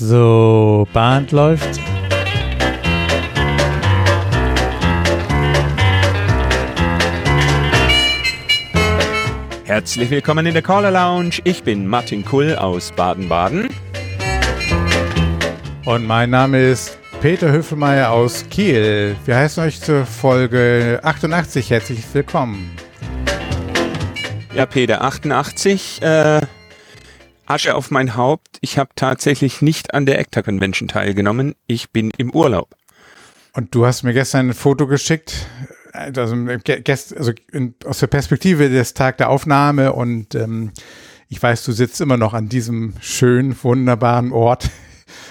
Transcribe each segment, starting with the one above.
So, Band läuft. Herzlich willkommen in der Caller Lounge. Ich bin Martin Kull aus Baden-Baden. Und mein Name ist Peter Höfelmeier aus Kiel. Wir heißen euch zur Folge 88 herzlich willkommen. Ja, Peter, 88. Äh, Asche auf mein Haupt. Ich habe tatsächlich nicht an der ECTA Convention teilgenommen. Ich bin im Urlaub. Und du hast mir gestern ein Foto geschickt, also, also in, aus der Perspektive des Tag der Aufnahme und ähm, ich weiß, du sitzt immer noch an diesem schönen, wunderbaren Ort.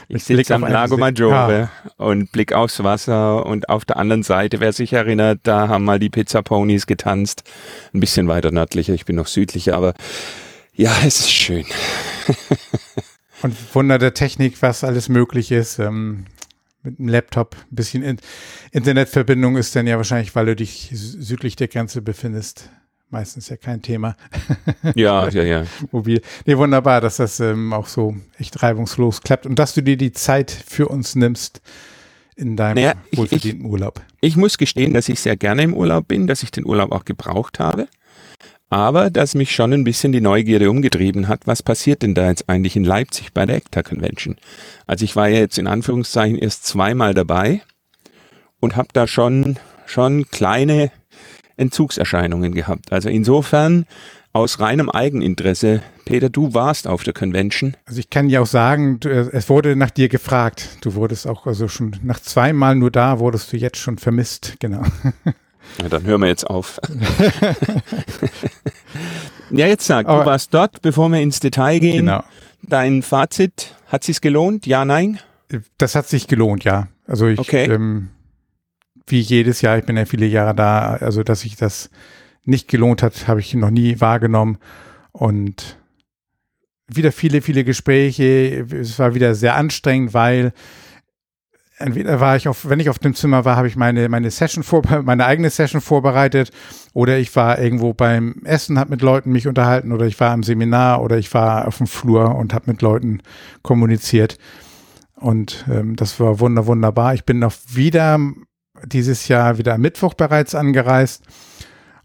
Ich sitze am Lago Maggiore ja. und blick aufs Wasser und auf der anderen Seite, wer sich erinnert, da haben mal die Pizza Ponys getanzt. Ein bisschen weiter nördlicher, ich bin noch südlicher, aber ja, es ist schön. und Wunder der Technik, was alles möglich ist. Ähm, mit einem Laptop, ein bisschen in Internetverbindung ist dann ja wahrscheinlich, weil du dich südlich der Grenze befindest, meistens ja kein Thema. Ja, ja, ja. Mobil. Nee, wunderbar, dass das ähm, auch so echt reibungslos klappt und dass du dir die Zeit für uns nimmst in deinem naja, wohlverdienten ich, Urlaub. Ich muss gestehen, dass ich sehr gerne im Urlaub bin, dass ich den Urlaub auch gebraucht habe aber dass mich schon ein bisschen die Neugierde umgetrieben hat, was passiert denn da jetzt eigentlich in Leipzig bei der ECTA Convention? Also ich war ja jetzt in Anführungszeichen erst zweimal dabei und habe da schon, schon kleine Entzugserscheinungen gehabt. Also insofern aus reinem Eigeninteresse. Peter, du warst auf der Convention. Also ich kann ja auch sagen, du, es wurde nach dir gefragt. Du wurdest auch also schon nach zweimal nur da, wurdest du jetzt schon vermisst, genau. Ja, dann hören wir jetzt auf. ja, jetzt sag, Aber, du warst dort, bevor wir ins Detail gehen. Genau. Dein Fazit, hat sich's gelohnt? Ja, nein? Das hat sich gelohnt, ja. Also ich, okay. ähm, wie jedes Jahr, ich bin ja viele Jahre da, also dass sich das nicht gelohnt hat, habe ich noch nie wahrgenommen. Und wieder viele, viele Gespräche. Es war wieder sehr anstrengend, weil entweder war ich auf, wenn ich auf dem Zimmer war, habe ich meine, meine Session vor, meine eigene Session vorbereitet oder ich war irgendwo beim Essen, habe mit Leuten mich unterhalten oder ich war im Seminar oder ich war auf dem Flur und habe mit Leuten kommuniziert. Und ähm, das war wunder, wunderbar. Ich bin noch wieder dieses Jahr wieder am Mittwoch bereits angereist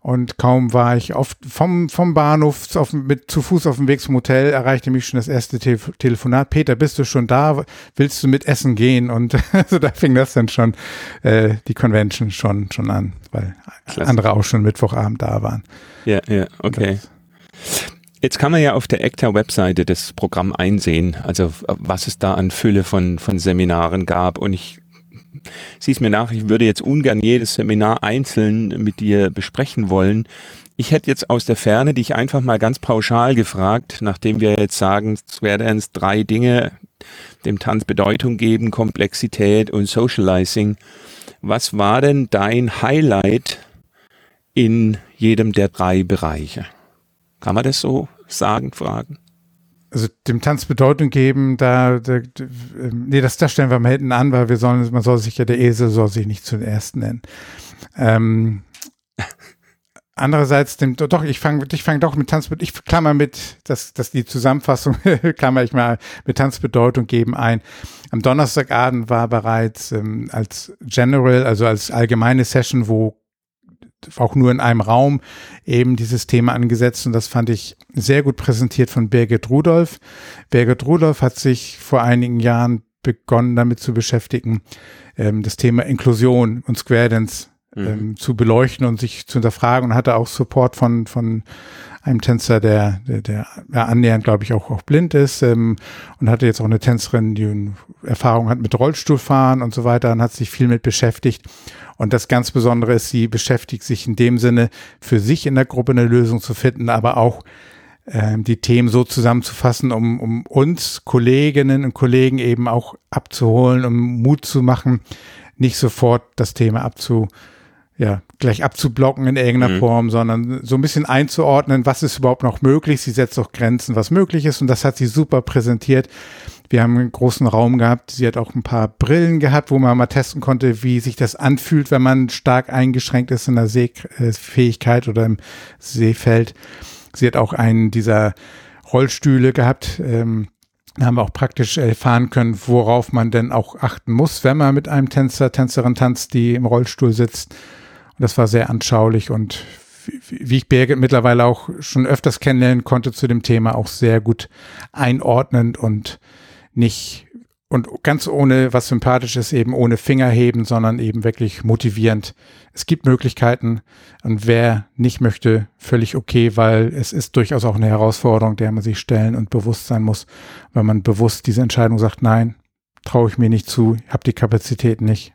und kaum war ich auf, vom, vom Bahnhof auf, mit, zu Fuß auf dem Weg zum Hotel, erreichte mich schon das erste Te Telefonat. Peter, bist du schon da? Willst du mit essen gehen? Und also da fing das dann schon, äh, die Convention schon, schon an, weil Klasse. andere auch schon Mittwochabend da waren. Ja, ja, okay. Jetzt kann man ja auf der ECTA-Webseite das Programm einsehen, also was es da an Fülle von, von Seminaren gab. Und ich sieh's mir nach, ich würde jetzt ungern jedes Seminar einzeln mit dir besprechen wollen. Ich hätte jetzt aus der Ferne dich einfach mal ganz pauschal gefragt, nachdem wir jetzt sagen, jetzt drei Dinge dem Tanz Bedeutung geben, Komplexität und Socializing. Was war denn dein Highlight in jedem der drei Bereiche? Kann man das so sagen, fragen? Also dem Tanz Bedeutung geben, da, da ähm, nee, das, das stellen wir mal hinten an, weil wir sollen, man soll sich ja, der Esel soll sich nicht zuerst nennen. Ähm, andererseits, dem, doch, ich fange ich fang doch mit Tanz, ich klammer mit, dass das die Zusammenfassung, klammer ich mal mit Tanzbedeutung geben ein. Am Donnerstagabend war bereits ähm, als General, also als allgemeine Session, wo auch nur in einem Raum eben dieses Thema angesetzt und das fand ich sehr gut präsentiert von Birgit Rudolph. Birgit Rudolph hat sich vor einigen Jahren begonnen damit zu beschäftigen, ähm, das Thema Inklusion und Square Dance mhm. ähm, zu beleuchten und sich zu hinterfragen und hatte auch Support von, von einem Tänzer, der, der, der annähernd, glaube ich, auch, auch blind ist ähm, und hatte jetzt auch eine Tänzerin, die Erfahrung hat mit Rollstuhlfahren und so weiter und hat sich viel mit beschäftigt. Und das ganz Besondere ist, sie beschäftigt sich in dem Sinne, für sich in der Gruppe eine Lösung zu finden, aber auch ähm, die Themen so zusammenzufassen, um, um uns Kolleginnen und Kollegen eben auch abzuholen, um Mut zu machen, nicht sofort das Thema abzu, ja, gleich abzublocken in irgendeiner mhm. Form, sondern so ein bisschen einzuordnen, was ist überhaupt noch möglich. Sie setzt auch Grenzen, was möglich ist und das hat sie super präsentiert. Wir haben einen großen Raum gehabt. Sie hat auch ein paar Brillen gehabt, wo man mal testen konnte, wie sich das anfühlt, wenn man stark eingeschränkt ist in der Sehfähigkeit oder im Sehfeld. Sie hat auch einen dieser Rollstühle gehabt, ähm, Da haben wir auch praktisch erfahren können, worauf man denn auch achten muss, wenn man mit einem Tänzer, Tänzerin tanzt, die im Rollstuhl sitzt. Das war sehr anschaulich und wie ich Birgit mittlerweile auch schon öfters kennenlernen konnte zu dem Thema, auch sehr gut einordnend und nicht und ganz ohne was Sympathisches, eben ohne Fingerheben, sondern eben wirklich motivierend. Es gibt Möglichkeiten und wer nicht möchte, völlig okay, weil es ist durchaus auch eine Herausforderung, der man sich stellen und bewusst sein muss, wenn man bewusst diese Entscheidung sagt, nein, traue ich mir nicht zu, habe die Kapazität nicht.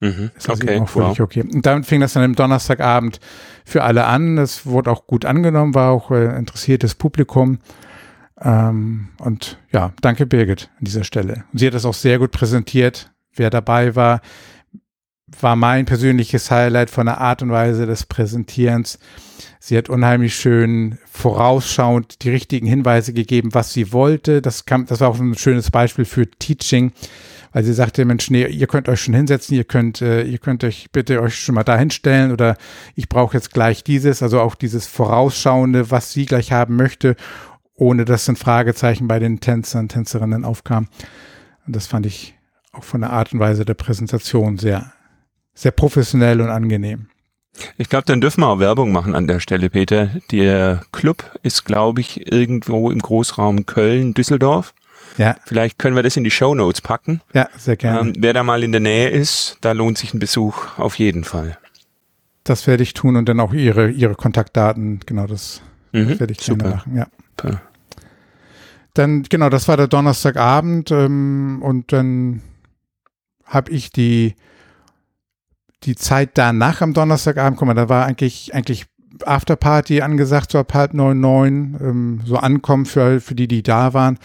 Mhm. Ist das okay, auch völlig wow. okay. Und damit fing das dann am Donnerstagabend für alle an. Es wurde auch gut angenommen, war auch äh, interessiertes Publikum. Ähm, und ja, danke Birgit an dieser Stelle. Und sie hat das auch sehr gut präsentiert. Wer dabei war, war mein persönliches Highlight von der Art und Weise des Präsentierens. Sie hat unheimlich schön vorausschauend die richtigen Hinweise gegeben, was sie wollte. Das, kam, das war auch ein schönes Beispiel für Teaching, weil sie sagte, Mensch, nee, ihr könnt euch schon hinsetzen, ihr könnt, äh, ihr könnt euch bitte euch schon mal da hinstellen oder ich brauche jetzt gleich dieses, also auch dieses Vorausschauende, was sie gleich haben möchte ohne dass ein Fragezeichen bei den Tänzern, Tänzerinnen aufkam. Und das fand ich auch von der Art und Weise der Präsentation sehr, sehr professionell und angenehm. Ich glaube, dann dürfen wir auch Werbung machen an der Stelle, Peter. Der Club ist, glaube ich, irgendwo im Großraum Köln, Düsseldorf. Ja. Vielleicht können wir das in die Show Notes packen. Ja, sehr gerne. Ähm, wer da mal in der Nähe ist, da lohnt sich ein Besuch auf jeden Fall. Das werde ich tun und dann auch Ihre, Ihre Kontaktdaten, genau das, mhm, das werde ich gerne machen. Ja. Super. Dann, genau, das war der Donnerstagabend ähm, und dann habe ich die, die Zeit danach am Donnerstagabend, guck mal, da war eigentlich, eigentlich Afterparty angesagt, so ab halb neun, neun, ähm, so ankommen für, für die, die da waren.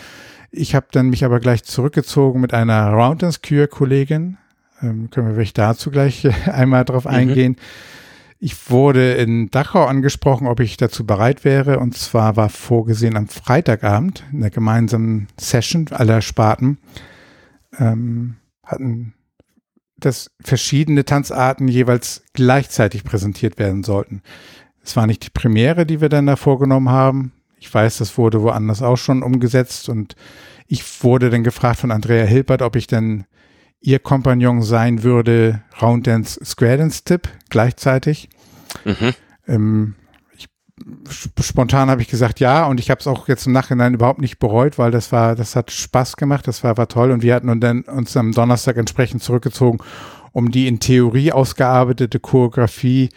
Ich habe dann mich aber gleich zurückgezogen mit einer Round Cure Kollegin. Ähm, können wir vielleicht dazu gleich einmal drauf mhm. eingehen. Ich wurde in Dachau angesprochen, ob ich dazu bereit wäre. Und zwar war vorgesehen am Freitagabend in der gemeinsamen Session aller Sparten. Ähm, hatten dass verschiedene Tanzarten jeweils gleichzeitig präsentiert werden sollten. Es war nicht die Premiere, die wir dann da vorgenommen haben. Ich weiß, das wurde woanders auch schon umgesetzt und ich wurde dann gefragt von Andrea Hilbert, ob ich denn ihr Kompagnon sein würde, Rounddance Square Dance Tipp gleichzeitig. Mhm. Ähm, ich, spontan habe ich gesagt ja und ich habe es auch jetzt im Nachhinein überhaupt nicht bereut, weil das war, das hat Spaß gemacht, das war, war toll und wir hatten uns am Donnerstag entsprechend zurückgezogen, um die in Theorie ausgearbeitete Choreografie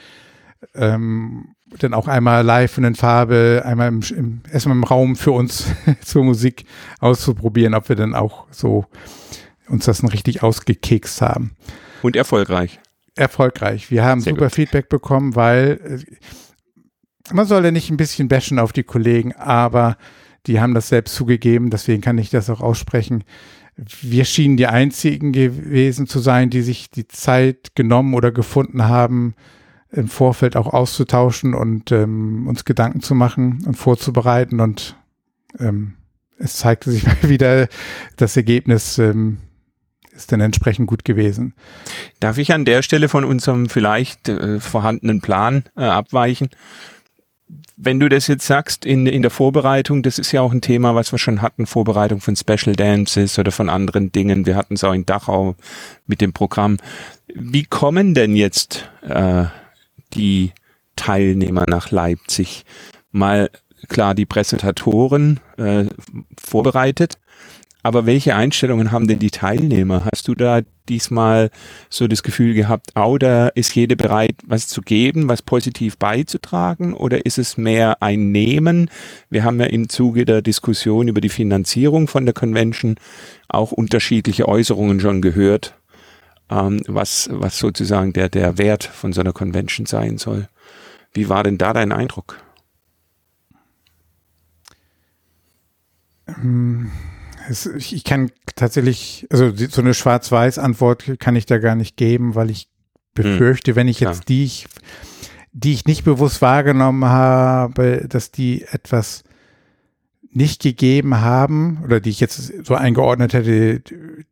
ähm, dann auch einmal live und in Farbe, einmal im, im, erstmal im Raum für uns zur Musik auszuprobieren, ob wir dann auch so uns das dann richtig ausgekekst haben. Und erfolgreich. Erfolgreich. Wir haben Sehr super gut. Feedback bekommen, weil äh, man soll ja nicht ein bisschen bashen auf die Kollegen, aber die haben das selbst zugegeben, deswegen kann ich das auch aussprechen. Wir schienen die einzigen gewesen zu sein, die sich die Zeit genommen oder gefunden haben, im Vorfeld auch auszutauschen und ähm, uns Gedanken zu machen und vorzubereiten. Und ähm, es zeigte sich mal wieder das Ergebnis, ähm, ist dann entsprechend gut gewesen. Darf ich an der Stelle von unserem vielleicht äh, vorhandenen Plan äh, abweichen? Wenn du das jetzt sagst in, in der Vorbereitung, das ist ja auch ein Thema, was wir schon hatten, Vorbereitung von Special Dances oder von anderen Dingen. Wir hatten es auch in Dachau mit dem Programm. Wie kommen denn jetzt äh, die Teilnehmer nach Leipzig? Mal klar die Präsentatoren äh, vorbereitet, aber welche Einstellungen haben denn die Teilnehmer? Hast du da diesmal so das Gefühl gehabt, da ist jede bereit, was zu geben, was positiv beizutragen? Oder ist es mehr ein Nehmen? Wir haben ja im Zuge der Diskussion über die Finanzierung von der Convention auch unterschiedliche Äußerungen schon gehört, ähm, was, was sozusagen der, der Wert von so einer Convention sein soll. Wie war denn da dein Eindruck? Ähm ich kann tatsächlich, also so eine Schwarz-Weiß-Antwort kann ich da gar nicht geben, weil ich befürchte, hm. wenn ich jetzt ja. die, ich, die ich nicht bewusst wahrgenommen habe, dass die etwas nicht gegeben haben oder die ich jetzt so eingeordnet hätte,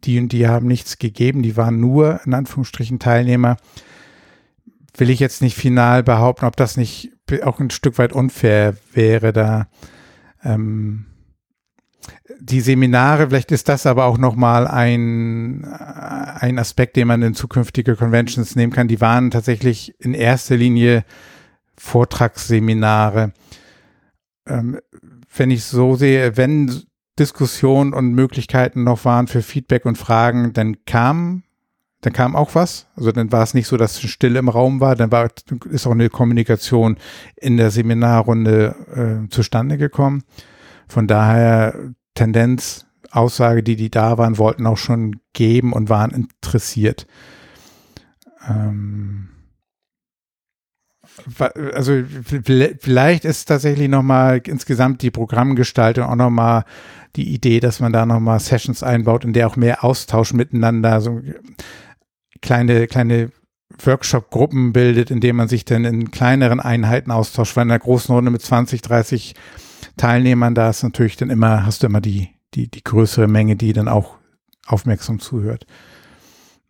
die und die haben nichts gegeben, die waren nur in Anführungsstrichen Teilnehmer, will ich jetzt nicht final behaupten, ob das nicht auch ein Stück weit unfair wäre, da ähm, die Seminare, vielleicht ist das aber auch nochmal ein, ein Aspekt, den man in zukünftige Conventions nehmen kann. Die waren tatsächlich in erster Linie Vortragsseminare. Ähm, wenn ich so sehe, wenn Diskussionen und Möglichkeiten noch waren für Feedback und Fragen, dann kam, dann kam auch was. Also dann war es nicht so, dass still im Raum war, dann war, ist auch eine Kommunikation in der Seminarrunde äh, zustande gekommen. Von daher Tendenz, Aussage, die die da waren, wollten auch schon geben und waren interessiert. Ähm, also vielleicht ist tatsächlich nochmal insgesamt die Programmgestaltung auch nochmal die Idee, dass man da nochmal Sessions einbaut, in der auch mehr Austausch miteinander, so kleine, kleine Workshop-Gruppen bildet, in denen man sich dann in kleineren Einheiten austauscht, weil in einer großen Runde mit 20, 30 Teilnehmern, da ist natürlich dann immer, hast du immer die, die, die größere Menge, die dann auch aufmerksam zuhört.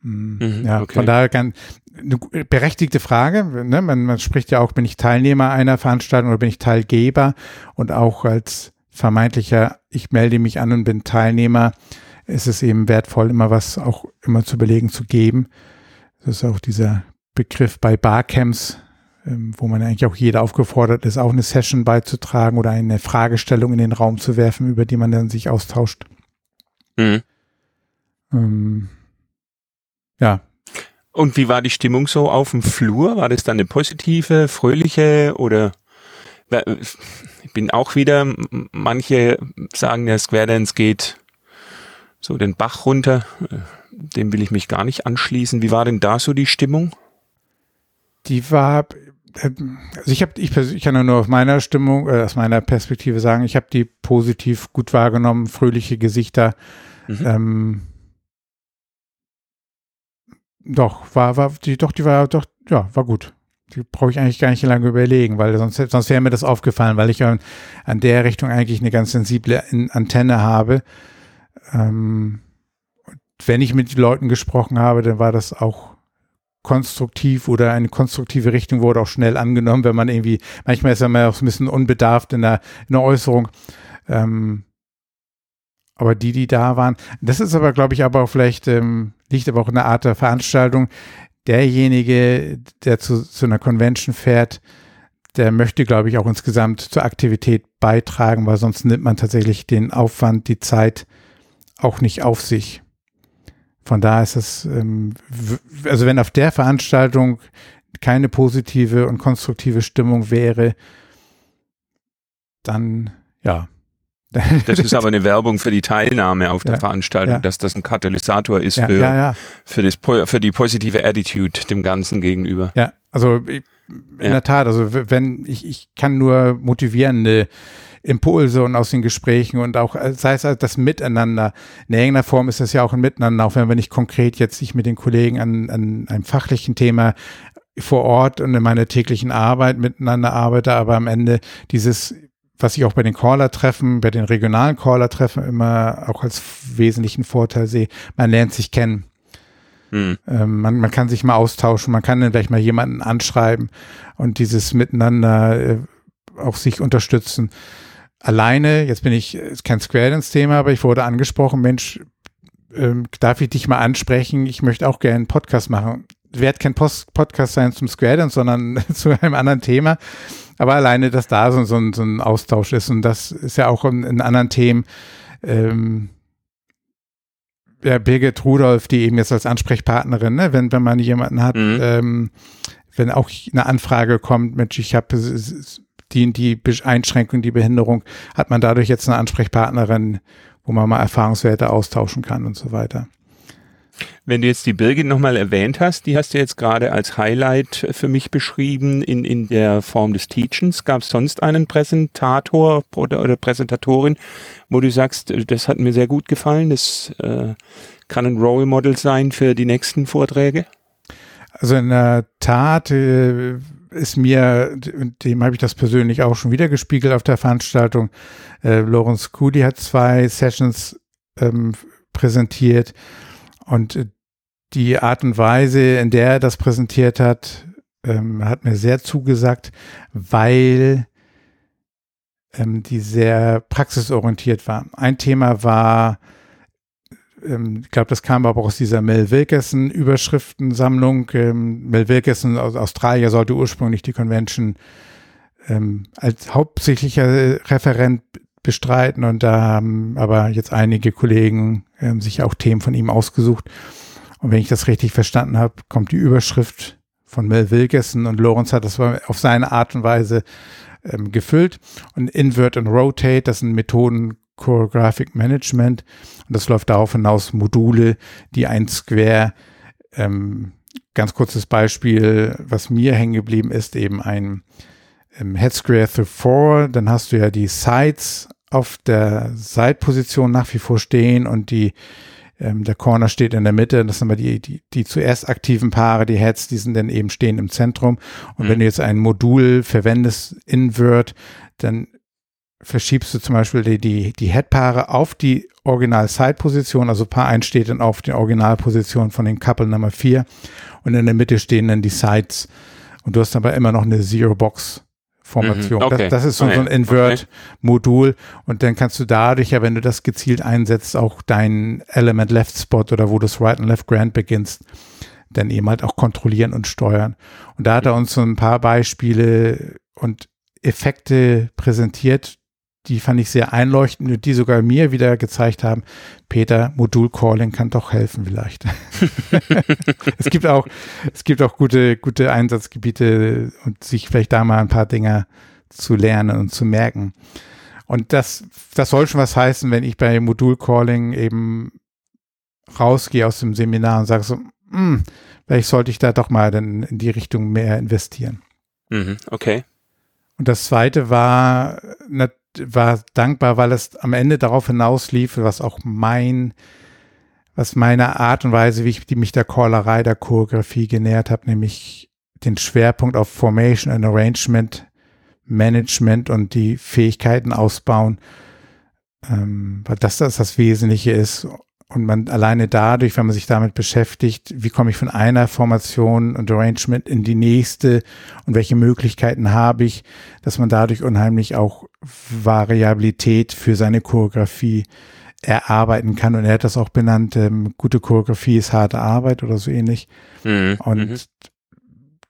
Hm, mhm, ja, okay. von daher kann eine berechtigte Frage. Ne? Man, man spricht ja auch, bin ich Teilnehmer einer Veranstaltung oder bin ich Teilgeber und auch als vermeintlicher, ich melde mich an und bin Teilnehmer, ist es eben wertvoll, immer was auch immer zu belegen, zu geben. Das ist auch dieser Begriff bei Barcamps, ähm, wo man eigentlich auch jeder aufgefordert ist, auch eine Session beizutragen oder eine Fragestellung in den Raum zu werfen, über die man dann sich austauscht. Mhm. Ähm. Und wie war die Stimmung so auf dem Flur? War das dann eine positive, fröhliche oder ich bin auch wieder, manche sagen, der Square Dance geht so den Bach runter. Dem will ich mich gar nicht anschließen. Wie war denn da so die Stimmung? Die war, also ich habe, ich, ich kann nur auf meiner Stimmung, äh, aus meiner Perspektive sagen, ich habe die positiv gut wahrgenommen, fröhliche Gesichter. Mhm. Ähm, doch, war, war, die, doch, die war, doch, ja, war gut. Die brauche ich eigentlich gar nicht lange überlegen, weil sonst, sonst wäre mir das aufgefallen, weil ich an, an der Richtung eigentlich eine ganz sensible Antenne habe. Ähm, wenn ich mit Leuten gesprochen habe, dann war das auch konstruktiv oder eine konstruktive Richtung wurde auch schnell angenommen, wenn man irgendwie, manchmal ist man auch ein bisschen unbedarft in der, in der Äußerung. Ähm, aber die, die da waren, das ist aber, glaube ich, aber auch vielleicht, ähm, liegt aber auch in der Art der Veranstaltung. Derjenige, der zu, zu einer Convention fährt, der möchte, glaube ich, auch insgesamt zur Aktivität beitragen, weil sonst nimmt man tatsächlich den Aufwand, die Zeit auch nicht auf sich. Von daher ist es, ähm, also wenn auf der Veranstaltung keine positive und konstruktive Stimmung wäre, dann ja, das ist aber eine Werbung für die Teilnahme auf der ja, Veranstaltung, ja. dass das ein Katalysator ist ja, für, Für, das, für die positive Attitude dem Ganzen gegenüber. Ja, also in der Tat, also wenn ich, ich kann nur motivierende Impulse und aus den Gesprächen und auch, äh, sei es das Miteinander. In irgendeiner Form ist das ja auch ein Miteinander, auch wenn wir nicht konkret jetzt sich mit den Kollegen an, an einem fachlichen Thema vor Ort und in meiner täglichen Arbeit miteinander arbeite, aber am Ende dieses was ich auch bei den Caller-Treffen, bei den regionalen Caller-Treffen immer auch als wesentlichen Vorteil sehe, man lernt sich kennen. Mhm. Ähm, man, man kann sich mal austauschen, man kann dann gleich mal jemanden anschreiben und dieses Miteinander äh, auch sich unterstützen. Alleine, jetzt bin ich, ist kein Square Dance-Thema, aber ich wurde angesprochen, Mensch, ähm, darf ich dich mal ansprechen? Ich möchte auch gerne einen Podcast machen. Wird kein Post Podcast sein zum Square Dance, sondern zu einem anderen Thema. Aber alleine, dass da so, so, ein, so ein Austausch ist und das ist ja auch in, in anderen Themen. Ähm, ja, Birgit Rudolph, die eben jetzt als Ansprechpartnerin, ne, wenn, wenn man jemanden hat, mhm. ähm, wenn auch eine Anfrage kommt, Mensch, ich habe die, die Einschränkung, die Behinderung, hat man dadurch jetzt eine Ansprechpartnerin, wo man mal Erfahrungswerte austauschen kann und so weiter. Wenn du jetzt die Birgit nochmal erwähnt hast, die hast du jetzt gerade als Highlight für mich beschrieben in, in der Form des Teachens. Gab es sonst einen Präsentator oder, oder Präsentatorin, wo du sagst, das hat mir sehr gut gefallen, das äh, kann ein Role Model sein für die nächsten Vorträge? Also in der Tat äh, ist mir, dem habe ich das persönlich auch schon wieder gespiegelt auf der Veranstaltung. Äh, Lorenz Kudi hat zwei Sessions ähm, präsentiert und äh, die Art und Weise, in der er das präsentiert hat, ähm, hat mir sehr zugesagt, weil ähm, die sehr praxisorientiert war. Ein Thema war, ähm, ich glaube, das kam aber aus dieser Mel Wilkerson Überschriftensammlung. Ähm, Mel Wilkerson aus Australien sollte ursprünglich die Convention ähm, als hauptsächlicher Referent bestreiten und da haben aber jetzt einige Kollegen ähm, sich auch Themen von ihm ausgesucht. Und wenn ich das richtig verstanden habe, kommt die Überschrift von Mel Wilkerson und Lawrence hat das auf seine Art und Weise ähm, gefüllt. Und Invert und Rotate, das sind Methoden Choreographic Management. Und das läuft darauf hinaus, Module, die ein Square, ähm, ganz kurzes Beispiel, was mir hängen geblieben ist, eben ein ähm, Head Square through four. Dann hast du ja die Sides auf der Side-Position nach wie vor stehen und die ähm, der Corner steht in der Mitte. Das sind aber die, die, die zuerst aktiven Paare, die Heads, die sind dann eben stehen im Zentrum. Und mhm. wenn du jetzt ein Modul verwendest, Invert, dann verschiebst du zum Beispiel die, die, die Head-Paare auf die Original-Side-Position, also Paar 1 steht dann auf die Originalposition von den Couple Nummer 4 und in der Mitte stehen dann die Sides und du hast aber immer noch eine Zero-Box Formation. Mhm, okay. das, das, ist so, okay. so ein Invert-Modul okay. und dann kannst du dadurch ja, wenn du das gezielt einsetzt, auch dein Element Left Spot oder wo du das Right and Left Grand beginnst, dann eben halt auch kontrollieren und steuern. Und da hat er uns so ein paar Beispiele und Effekte präsentiert, die fand ich sehr einleuchtend und die sogar mir wieder gezeigt haben, Peter, Modul-Calling kann doch helfen vielleicht. es gibt auch, es gibt auch gute, gute Einsatzgebiete und sich vielleicht da mal ein paar Dinge zu lernen und zu merken. Und das, das soll schon was heißen, wenn ich bei Modul-Calling eben rausgehe aus dem Seminar und sage so, hm, vielleicht sollte ich da doch mal dann in die Richtung mehr investieren. Mhm, okay. Und das zweite war, war dankbar, weil es am Ende darauf hinauslief, was auch mein, was meine Art und Weise, wie ich die mich der Callerei, der Choreografie genähert habe, nämlich den Schwerpunkt auf Formation and Arrangement, Management und die Fähigkeiten ausbauen, ähm, weil das das, das Wesentliche ist. Und man alleine dadurch, wenn man sich damit beschäftigt, wie komme ich von einer Formation und Arrangement in die nächste und welche Möglichkeiten habe ich, dass man dadurch unheimlich auch Variabilität für seine Choreografie erarbeiten kann. Und er hat das auch benannt, ähm, gute Choreografie ist harte Arbeit oder so ähnlich. Mhm. Und mhm.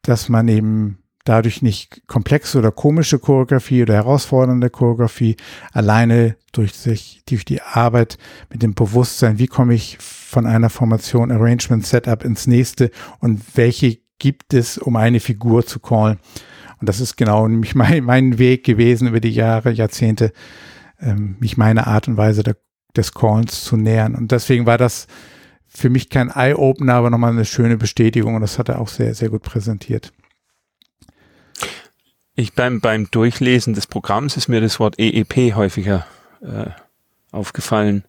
dass man eben dadurch nicht komplexe oder komische Choreografie oder herausfordernde Choreografie alleine durch sich, durch die Arbeit mit dem Bewusstsein, wie komme ich von einer Formation Arrangement Setup ins nächste und welche gibt es, um eine Figur zu callen. Und das ist genau nämlich mein, mein Weg gewesen über die Jahre, Jahrzehnte, ähm, mich meiner Art und Weise der, des Callens zu nähern. Und deswegen war das für mich kein Eye-Opener, aber nochmal eine schöne Bestätigung und das hat er auch sehr, sehr gut präsentiert. Ich beim, beim Durchlesen des Programms ist mir das Wort EEP häufiger äh, aufgefallen.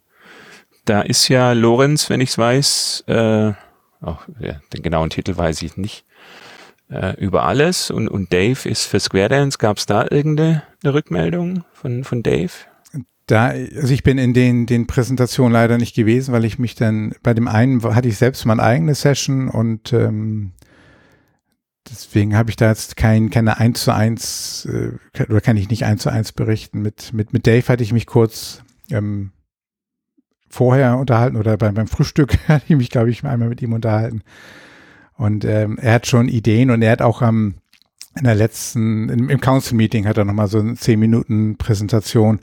Da ist ja Lorenz, wenn ich es weiß, äh, oh, ja, den genauen Titel weiß ich nicht, äh, über alles und, und Dave ist für Square Dance. Gab es da irgendeine Rückmeldung von, von Dave? Da, also ich bin in den, den Präsentationen leider nicht gewesen, weil ich mich dann, bei dem einen hatte ich selbst meine eigene Session und ähm, deswegen habe ich da jetzt kein, keine eins zu eins äh, oder kann ich nicht eins zu eins berichten. Mit, mit, mit Dave hatte ich mich kurz ähm, vorher unterhalten oder beim, beim Frühstück hatte ich mich, glaube ich, einmal mit ihm unterhalten. Und ähm, er hat schon Ideen und er hat auch am in der letzten, im, im Council-Meeting hat er nochmal so eine 10 Minuten Präsentation,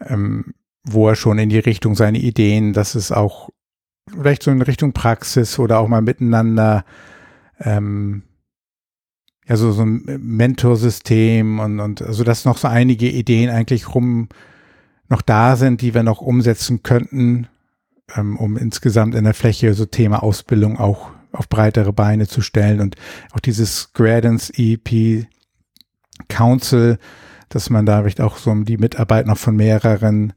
ähm, wo er schon in die Richtung seine Ideen, dass es auch vielleicht so in Richtung Praxis oder auch mal miteinander ähm, ja, so, so ein Mentorsystem und, und also dass noch so einige Ideen eigentlich rum noch da sind, die wir noch umsetzen könnten, ähm, um insgesamt in der Fläche so Thema Ausbildung auch auf breitere Beine zu stellen und auch dieses Gradance EP Council, dass man da vielleicht auch so die Mitarbeit noch von mehreren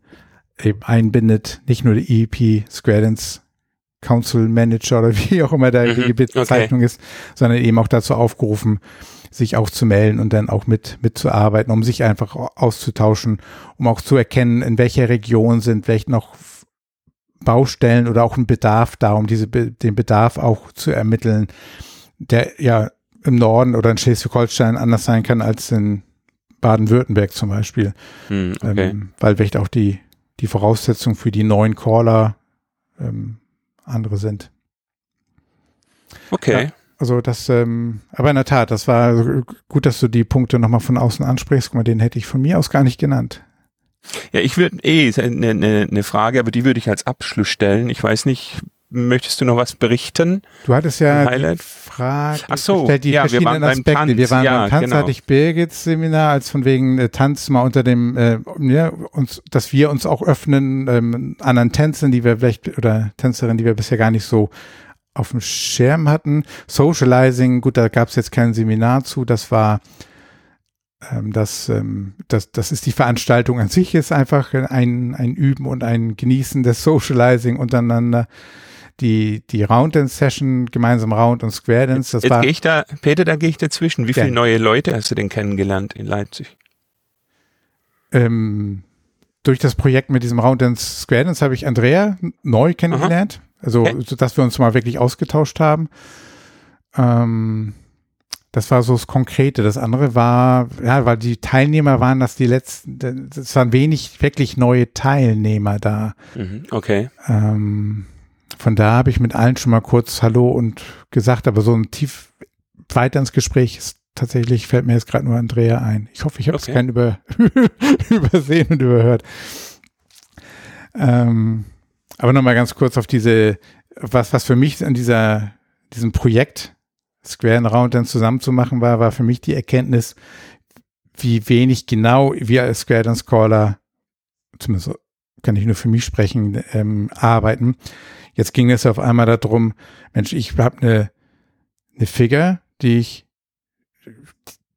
eben einbindet, nicht nur die EP Scradance Council Manager oder wie auch immer da mhm, die Bezeichnung okay. ist, sondern eben auch dazu aufgerufen, sich auch zu melden und dann auch mit mitzuarbeiten, um sich einfach auszutauschen, um auch zu erkennen, in welcher Region sind vielleicht noch Baustellen oder auch ein Bedarf da, um diese den Bedarf auch zu ermitteln, der ja im Norden oder in Schleswig-Holstein anders sein kann als in Baden-Württemberg zum Beispiel. Hm, okay. ähm, weil vielleicht auch die, die Voraussetzungen für die neuen Caller ähm, andere sind. Okay. Ja, also das, ähm, aber in der Tat, das war gut, dass du die Punkte nochmal von außen ansprichst. Guck mal, den hätte ich von mir aus gar nicht genannt. Ja, ich würde eh eine ne, ne Frage, aber die würde ich als Abschluss stellen. Ich weiß nicht, möchtest du noch was berichten? Du hattest ja Highlight? Frage Ach so, gestellt, die ja, wir verschiedenen waren beim Aspekte. Tanz, wir waren ja, beim Tanz, genau. hatte ich Birgits Seminar, als von wegen äh, Tanz mal unter dem, äh, ja, uns, dass wir uns auch öffnen, ähm, anderen Tänzern, die wir vielleicht, oder Tänzerinnen, die wir bisher gar nicht so auf dem Schirm hatten. Socializing, gut, da gab es jetzt kein Seminar zu, das war das, ähm, das, das ist die Veranstaltung an sich, ist einfach ein, ein Üben und ein Genießen des Socializing untereinander. Die, die Round Dance Session, gemeinsam Round und Square Dance, das Jetzt war. gehe ich da, Peter, da gehe ich dazwischen. Wie viele Gerne. neue Leute hast du denn kennengelernt in Leipzig? ähm, durch das Projekt mit diesem Round Dance Square Dance habe ich Andrea neu kennengelernt. Also, Okay. dass wir uns mal wirklich ausgetauscht haben. Ähm, das war so das Konkrete. Das andere war, ja, weil die Teilnehmer waren das die letzten, es waren wenig wirklich neue Teilnehmer da. Mhm, okay. Ähm, von da habe ich mit allen schon mal kurz Hallo und gesagt, aber so ein tief weiter ins Gespräch ist tatsächlich, fällt mir jetzt gerade nur Andrea ein. Ich hoffe, ich habe es Okay. keinen über, übersehen und überhört. Ähm, aber nochmal ganz kurz auf diese, was, was für mich an dieser, diesem Projekt Square and Round dann zusammenzumachen war, war für mich die Erkenntnis, wie wenig genau wir als Square Dance Caller, zumindest kann ich nur für mich sprechen, ähm, arbeiten. Jetzt ging es auf einmal darum, Mensch, ich habe eine, eine Figure, die ich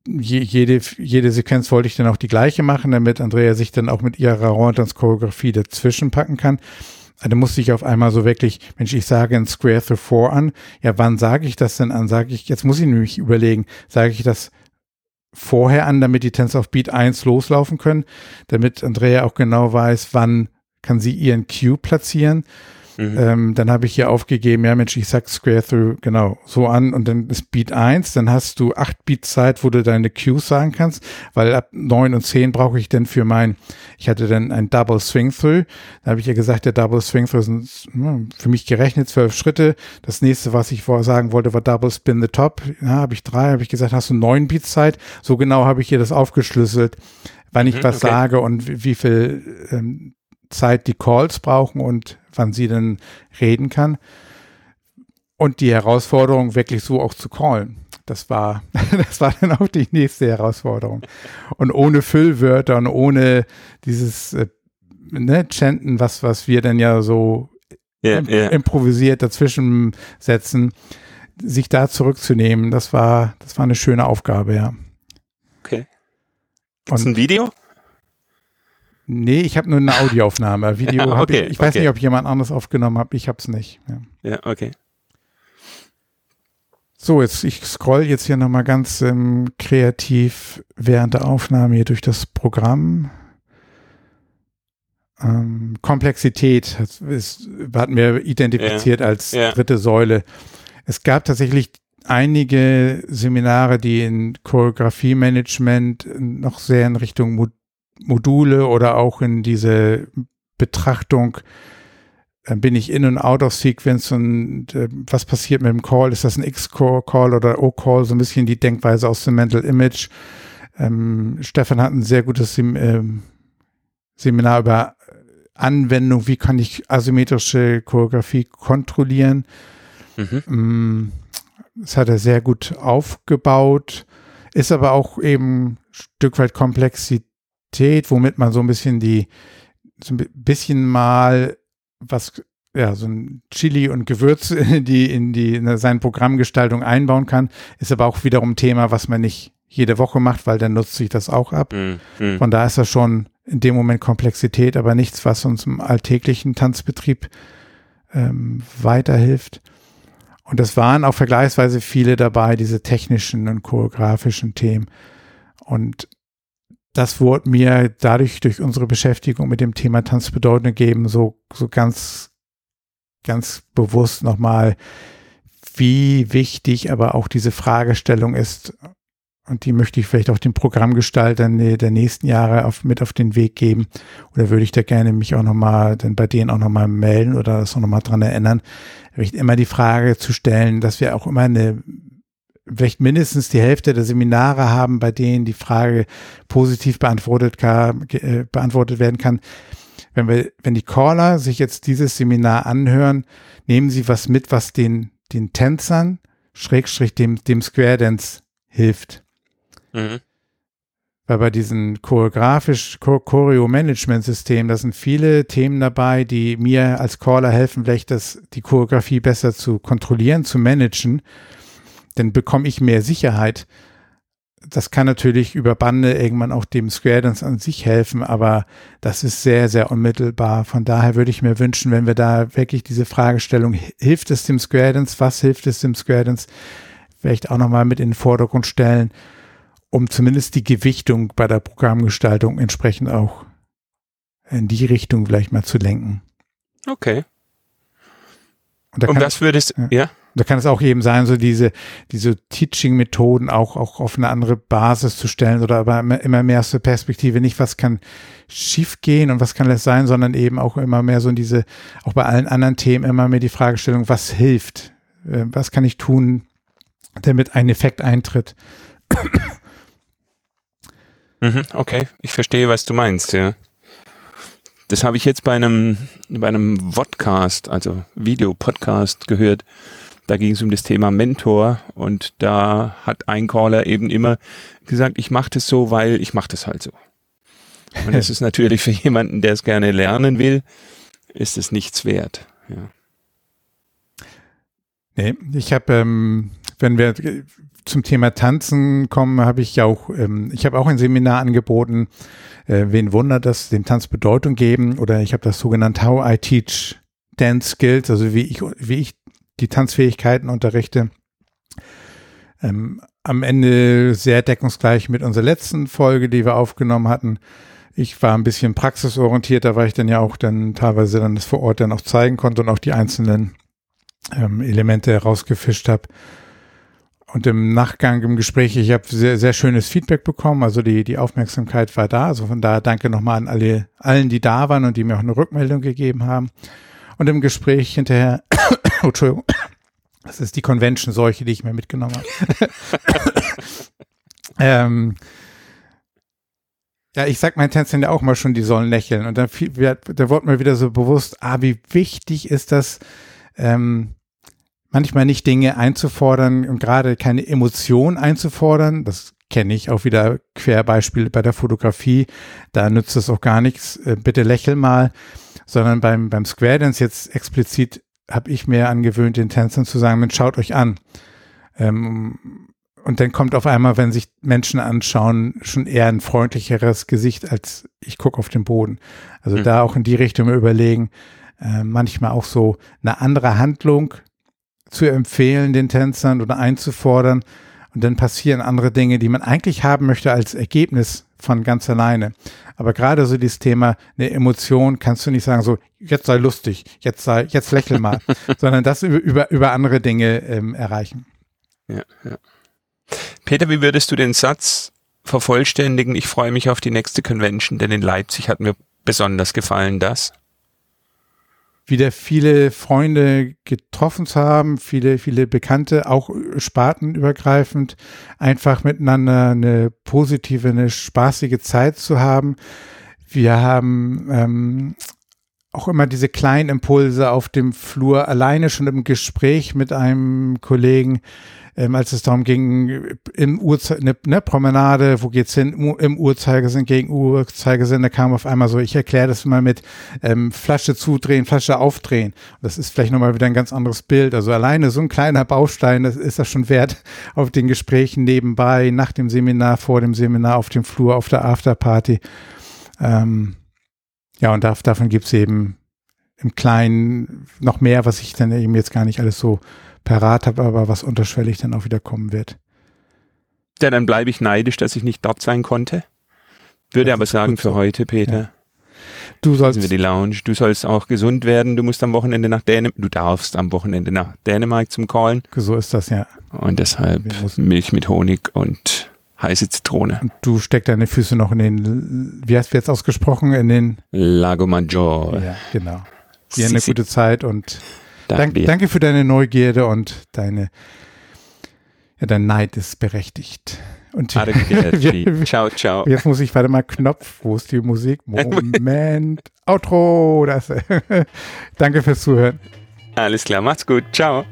je, jede, jede Sequenz wollte ich dann auch die gleiche machen, damit Andrea sich dann auch mit ihrer Roundance-Choreografie dazwischen packen kann. Da musste ich auf einmal so wirklich, Mensch, ich sage ein Square Through Four an. Ja, wann sage ich das denn an? Sage ich, jetzt muss ich nämlich überlegen, sage ich das vorher an, damit die Tänzer auf Beat 1 loslaufen können, damit Andrea auch genau weiß, wann kann sie ihren Cue platzieren. Mhm. Ähm, dann habe ich hier aufgegeben, ja Mensch, ich sag Square Through, genau, so an und dann ist Beat 1, dann hast du 8 Beat Zeit, wo du deine Cues sagen kannst, weil ab 9 und 10 brauche ich dann für mein, ich hatte dann ein Double Swing Through, da habe ich ja gesagt, der Double Swing Through sind hm, für mich gerechnet zwölf Schritte, das nächste, was ich sagen wollte, war Double Spin the Top, ja, habe ich drei, habe ich gesagt, hast du 9 Beat Zeit, so genau habe ich hier das aufgeschlüsselt, wann ich Mhm, was okay. sage und wie, wie viel ähm, Zeit die Calls brauchen und wann sie denn reden kann. Und die Herausforderung, wirklich so auch zu callen. Das war, das war dann auch die nächste Herausforderung. Und ohne Füllwörter und ohne dieses äh, ne, Chanten, was, was wir dann ja so Ja, im, ja. improvisiert dazwischen setzen, sich da zurückzunehmen, das war, das war eine schöne Aufgabe, ja. Okay. Gibt's Und- ein Video? Nee, ich habe nur eine Audioaufnahme. Video Ja, hab okay, ich, ich weiß okay. nicht, ob jemand anderes aufgenommen hat, ich habe es nicht. Ja. Ja, okay. So, jetzt ich scroll jetzt hier nochmal ganz ähm, kreativ während der Aufnahme hier durch das Programm. Ähm, Komplexität das ist, hatten wir identifiziert als ja. dritte Säule. Es gab tatsächlich einige Seminare, die in Choreografie-Management noch sehr in Richtung Mo Module oder auch in diese Betrachtung äh, bin ich in und out of Sequence und äh, was passiert mit dem Call? Ist das ein X-Call oder O-Call? So ein bisschen die Denkweise aus dem Mental Image. Ähm, Stefan hat ein sehr gutes Sem ähm, Seminar über Anwendung, wie kann ich asymmetrische Choreografie kontrollieren. Mhm. Mm, Das hat er sehr gut aufgebaut, ist aber auch eben ein Stück weit Komplexität, womit man so ein bisschen die, so ein bisschen mal was, ja, so ein Chili und Gewürz die, in die, in seine Programmgestaltung einbauen kann, ist aber auch wiederum ein Thema, was man nicht jede Woche macht, weil dann nutzt sich das auch ab. Mhm. Mhm. Von da ist das schon in dem Moment Komplexität, aber nichts, was uns im alltäglichen Tanzbetrieb ähm, weiterhilft. Und es waren auch vergleichsweise viele dabei, diese technischen und choreografischen Themen. Und das wurde mir dadurch durch unsere Beschäftigung mit dem Thema Tanzbedeutung gegeben, so, so ganz, ganz bewusst nochmal, wie wichtig aber auch diese Fragestellung ist, und die möchte ich vielleicht auch den Programmgestaltern der nächsten Jahre auf, mit auf den Weg geben. Oder würde ich da gerne mich auch nochmal, dann bei denen auch nochmal melden oder das auch nochmal dran erinnern, immer die Frage zu stellen, dass wir auch immer eine vielleicht mindestens die Hälfte der Seminare haben, bei denen die Frage positiv beantwortet, kann, äh, beantwortet werden kann. Wenn wir, wenn die Caller sich jetzt dieses Seminar anhören, nehmen sie was mit, was den, den Tänzern, Schrägstrich dem, dem Square Dance hilft. Mhm. Weil bei diesem choreografisch Choreo-Management-System, da sind viele Themen dabei, die mir als Caller helfen, vielleicht das, die Choreografie besser zu kontrollieren, zu managen dann bekomme ich mehr Sicherheit. Das kann natürlich über Bande irgendwann auch dem Square Dance an sich helfen, aber das ist sehr, sehr unmittelbar. Von daher würde ich mir wünschen, wenn wir da wirklich diese Fragestellung, hilft es dem Square Dance, was hilft es dem Square Dance, vielleicht auch nochmal mit in den Vordergrund stellen, um zumindest die Gewichtung bei der Programmgestaltung entsprechend auch in die Richtung vielleicht mal zu lenken. Okay. Und, da Und was würdest, ja. ja? Da kann es auch eben sein, so diese, diese Teaching-Methoden auch, auch auf eine andere Basis zu stellen oder aber immer mehr aus der Perspektive nicht, was kann schiefgehen und was kann es sein, sondern eben auch immer mehr so in diese, auch bei allen anderen Themen immer mehr die Fragestellung, was hilft? Äh, was kann ich tun, damit ein Effekt eintritt? Mhm, okay, ich verstehe, was du meinst, ja. Das habe ich jetzt bei einem, bei einem Vodcast, also Videopodcast gehört da ging es um das Thema Mentor und da hat ein Caller eben immer gesagt, ich mache das so, weil ich mache das halt so. Und das ist natürlich für jemanden, der es gerne lernen will, ist es nichts wert. Ja. Nee, ich habe, ähm, wenn wir zum Thema Tanzen kommen, habe ich ja auch, ähm, ich habe auch ein Seminar angeboten, äh, wen wundert das, dem Tanz Bedeutung geben oder ich habe das sogenannt How I Teach Dance Skills, also wie ich, wie ich die Tanzfähigkeiten unterrichte. Ähm, am Ende sehr deckungsgleich mit unserer letzten Folge, die wir aufgenommen hatten. Ich war ein bisschen praxisorientierter, weil ich dann ja auch dann teilweise dann das vor Ort dann auch zeigen konnte und auch die einzelnen ähm, Elemente herausgefischt habe. Und im Nachgang im Gespräch, ich habe sehr, sehr schönes Feedback bekommen. Also die, die Aufmerksamkeit war da. Also von daher danke nochmal an alle, allen, die da waren und die mir auch eine Rückmeldung gegeben haben. Und im Gespräch hinterher, oh, Entschuldigung, das ist die Convention-Seuche, die ich mir mitgenommen habe. ähm, ja, ich sag meinen Tänzern ja auch mal schon, die sollen lächeln. Und dann da wurde mir wieder so bewusst, ah, wie wichtig ist das, ähm, manchmal nicht Dinge einzufordern und gerade keine Emotion einzufordern. Das kenne ich auch wieder Querbeispiele bei der Fotografie. Da nützt es auch gar nichts. Äh, bitte lächel mal sondern beim, beim Square Dance jetzt explizit habe ich mir angewöhnt, den Tänzern zu sagen, Mensch, schaut euch an. Ähm, und dann kommt auf einmal, wenn sich Menschen anschauen, schon eher ein freundlicheres Gesicht als ich gucke auf den Boden. Also mhm. da auch in die Richtung überlegen, äh, manchmal auch so eine andere Handlung zu empfehlen den Tänzern oder einzufordern. Und dann passieren andere Dinge, die man eigentlich haben möchte als Ergebnis von ganz alleine. Aber gerade so dieses Thema, eine Emotion, kannst du nicht sagen, so, jetzt sei lustig, jetzt sei, jetzt lächel mal, sondern das über, über, über andere Dinge ähm, erreichen. Ja, ja. Peter, wie würdest du den Satz vervollständigen? Ich freue mich auf die nächste Convention, denn in Leipzig hat mir besonders gefallen das wieder viele Freunde getroffen zu haben, viele, viele Bekannte, auch spartenübergreifend, einfach miteinander eine positive, eine spaßige Zeit zu haben. Wir haben ähm, auch immer diese kleinen Impulse auf dem Flur, alleine schon im Gespräch mit einem Kollegen, ähm, als es darum ging, im Uhrzeit, ne, ne, Promenade, wo geht's hin, im Uhrzeigersinn, gegen Uhrzeigersinn, da kam auf einmal so, ich erkläre das mal mit ähm, Flasche zudrehen, Flasche aufdrehen. Das ist vielleicht nochmal wieder ein ganz anderes Bild. Also alleine so ein kleiner Baustein, das ist das schon wert auf den Gesprächen nebenbei, nach dem Seminar, vor dem Seminar, auf dem Flur, auf der Afterparty. Ähm, ja, und davon gibt's eben im Kleinen noch mehr, was ich dann eben jetzt gar nicht alles so parat habe, aber was unterschwellig dann auch wieder kommen wird. Ja, dann bleibe ich neidisch, dass ich nicht dort sein konnte. Würde das aber sagen, für so. heute, Peter. Ja. Du sollst. Wir die Lounge. Du sollst auch gesund werden. Du musst am Wochenende nach Dänemark. Du darfst am Wochenende nach Dänemark zum Callen. So ist das, ja. Und deshalb Milch mit Honig und heiße Zitrone. Und du steckst deine Füße noch in den, wie hast du jetzt ausgesprochen, in den Lago Maggiore. Ja, genau. Dir eine gute Zeit und Danke danke, dir. danke für deine Neugierde und deine, ja, dein Neid ist berechtigt. Und wir- ciao, ciao. jetzt muss ich, warte mal, Knopf, wo ist die Musik? Moment, Outro, das, danke fürs Zuhören. Alles klar, macht's gut. Ciao.